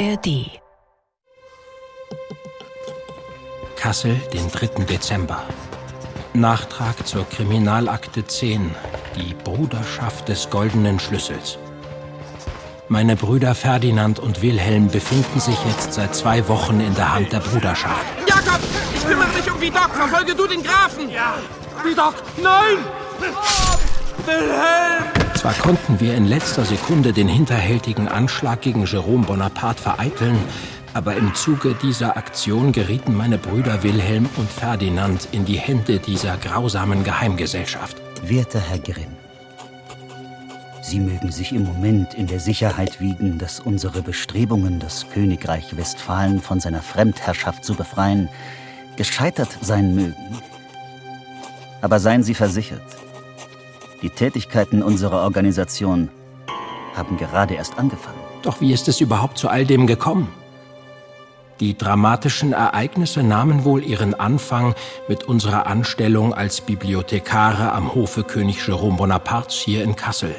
ARD. Kassel, den 3. Dezember. Nachtrag zur Kriminalakte 10, die Bruderschaft des goldenen Schlüssels. Meine Brüder Ferdinand und Wilhelm befinden sich jetzt seit zwei Wochen in der Hand der Bruderschaft. Jakob, ich kümmere mich um Vidocq. Verfolge du den Grafen. Ja. Vidocq, nein! Wilhelm! Zwar konnten wir in letzter Sekunde den hinterhältigen Anschlag gegen Jerome Bonaparte vereiteln, aber im Zuge dieser Aktion gerieten meine Brüder Wilhelm und Ferdinand in die Hände dieser grausamen Geheimgesellschaft. Werter Herr Grimm, Sie mögen sich im Moment in der Sicherheit wiegen, dass unsere Bestrebungen, das Königreich Westfalen von seiner Fremdherrschaft zu befreien, gescheitert sein mögen. Aber seien Sie versichert, die Tätigkeiten unserer Organisation haben gerade erst angefangen. Doch wie ist es überhaupt zu all dem gekommen? Die dramatischen Ereignisse nahmen wohl ihren Anfang mit unserer Anstellung als Bibliothekare am Hofe König Jerome Bonapartes hier in Kassel.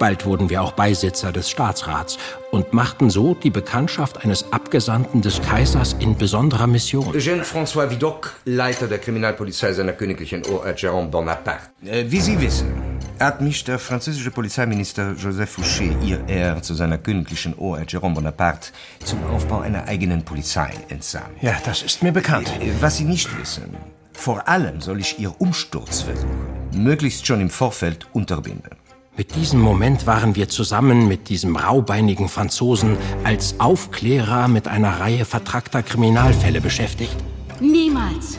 Bald wurden wir auch Beisitzer des Staatsrats und machten so die Bekanntschaft eines Abgesandten des Kaisers in besonderer Mission. Eugène François Vidocq, Leiter der Kriminalpolizei seiner königlichen Hoheit Jérôme Bonaparte. Äh, wie Sie wissen, hat mich der französische Polizeiminister Joseph Fouché, ihr Ehr, zu seiner königlichen Hoheit Jérôme Bonaparte zum Aufbau einer eigenen Polizei entsandt. Ja, das ist mir bekannt. Äh, Was Sie nicht wissen, vor allem soll ich Ihr Umsturzversuch möglichst schon im Vorfeld unterbinden. Mit diesem Moment waren wir zusammen mit diesem raubeinigen Franzosen als Aufklärer mit einer Reihe vertrackter Kriminalfälle beschäftigt. Niemals.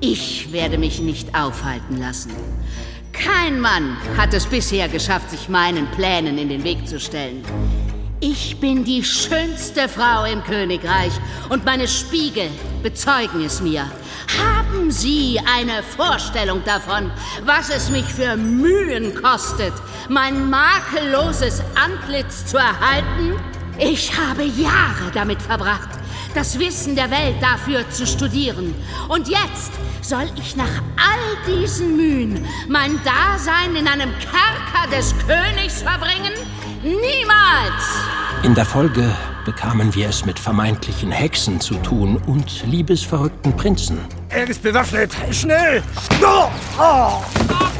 Ich werde mich nicht aufhalten lassen. Kein Mann hat es bisher geschafft, sich meinen Plänen in den Weg zu stellen. Ich bin die schönste Frau im Königreich und meine Spiegel bezeugen es mir. Haben Sie eine Vorstellung davon, was es mich für Mühen kostet, mein makelloses Antlitz zu erhalten? Ich habe Jahre damit verbracht, das Wissen der Welt dafür zu studieren. Und jetzt soll ich nach all diesen Mühen mein Dasein in einem Kerker des Königs verbringen? Niemals! In der Folge bekamen wir es mit vermeintlichen Hexen zu tun und liebesverrückten Prinzen. Er ist bewaffnet. Schnell! Oh! Oh!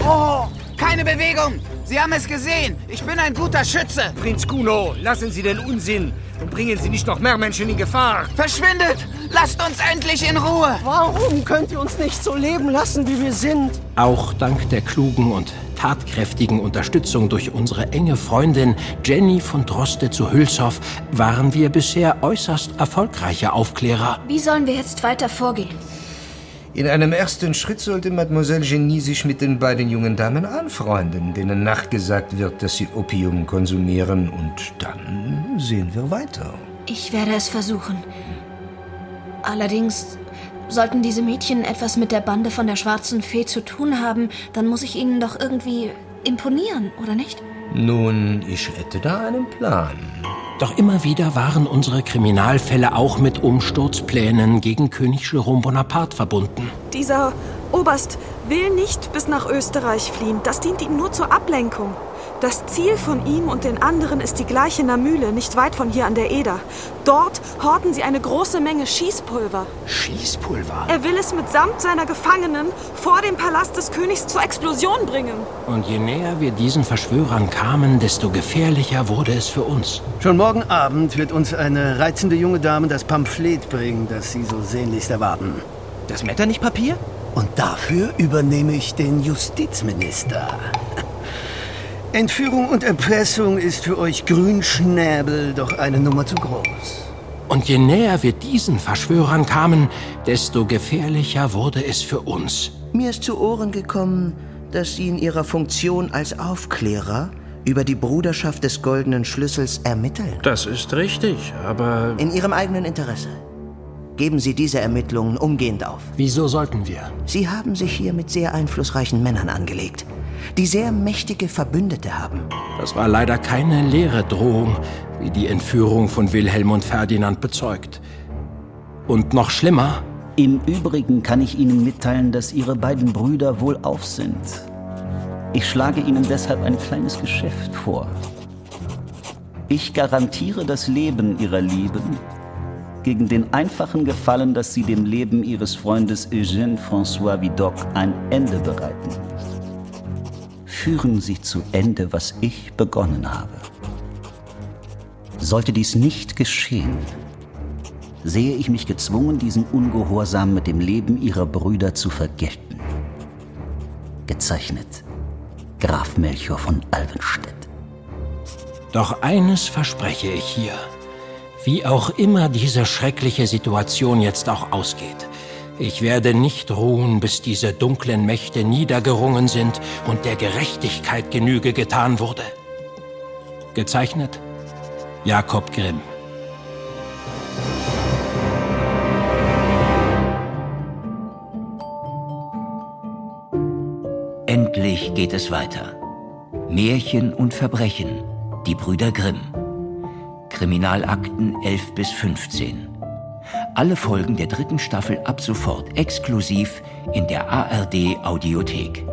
Oh! Keine Bewegung! Sie haben es gesehen! Ich bin ein guter Schütze! Prinz Kuno, lassen Sie den Unsinn und bringen Sie nicht noch mehr Menschen in Gefahr. Verschwindet! Lasst uns endlich in Ruhe! Warum könnt ihr uns nicht so leben lassen, wie wir sind? Auch dank der klugen und tatkräftigen Unterstützung durch unsere enge Freundin Jenny von Droste zu Hülshoff waren wir bisher äußerst erfolgreiche Aufklärer. Wie sollen wir jetzt weiter vorgehen? In einem ersten Schritt sollte Mademoiselle Genie sich mit den beiden jungen Damen anfreunden, denen nachgesagt wird, dass sie Opium konsumieren. Und dann sehen wir weiter. Ich werde es versuchen. Allerdings, sollten diese Mädchen etwas mit der Bande von der schwarzen Fee zu tun haben, dann muss ich ihnen doch irgendwie imponieren, oder nicht? Nun, ich hätte da einen Plan. Doch immer wieder waren unsere Kriminalfälle auch mit Umsturzplänen gegen König Jerome Bonaparte verbunden. Dieser Oberst will nicht bis nach Österreich fliehen. Das dient ihm nur zur Ablenkung. Das Ziel von ihm und den anderen ist die gleiche Namüle, nicht weit von hier an der Eder. Dort horten sie eine große Menge Schießpulver. Schießpulver? Er will es mitsamt seiner Gefangenen vor dem Palast des Königs zur Explosion bringen. Und je näher wir diesen Verschwörern kamen, desto gefährlicher wurde es für uns. Schon morgen Abend wird uns eine reizende junge Dame das Pamphlet bringen, das Sie so sehnlichst erwarten. Das Metternich-Papier? Und dafür übernehme ich den Justizminister. Entführung und Erpressung ist für euch Grünschnäbel doch eine Nummer zu groß. Und je näher wir diesen Verschwörern kamen, desto gefährlicher wurde es für uns. Mir ist zu Ohren gekommen, dass Sie in Ihrer Funktion als Aufklärer über die Bruderschaft des goldenen Schlüssels ermitteln. Das ist richtig, aber... In Ihrem eigenen Interesse. Geben Sie diese Ermittlungen umgehend auf. Wieso sollten wir? Sie haben sich hier mit sehr einflussreichen Männern angelegt, die sehr mächtige Verbündete haben. Das war leider keine leere Drohung, wie die Entführung von Wilhelm und Ferdinand bezeugt. Und noch schlimmer, Im Übrigen kann ich Ihnen mitteilen, dass Ihre beiden Brüder wohlauf sind. Ich schlage Ihnen deshalb ein kleines Geschäft vor. Ich garantiere das Leben ihrer Lieben gegen den einfachen Gefallen, dass sie dem Leben ihres Freundes Eugène François Vidocq ein Ende bereiten. Führen Sie zu Ende, was ich begonnen habe. Sollte dies nicht geschehen, sehe ich mich gezwungen, diesen Ungehorsam mit dem Leben ihrer Brüder zu vergelten. Gezeichnet Graf Melchior von Alvenstedt. Doch eines verspreche ich hier. Wie auch immer diese schreckliche Situation jetzt auch ausgeht. Ich werde nicht ruhen, bis diese dunklen Mächte niedergerungen sind und der Gerechtigkeit Genüge getan wurde. Gezeichnet Jakob Grimm Endlich geht es weiter. Märchen und Verbrechen. Die Brüder Grimm. Kriminalakten 11 bis 15. Alle Folgen der dritten Staffel ab sofort exklusiv in der ARD Audiothek.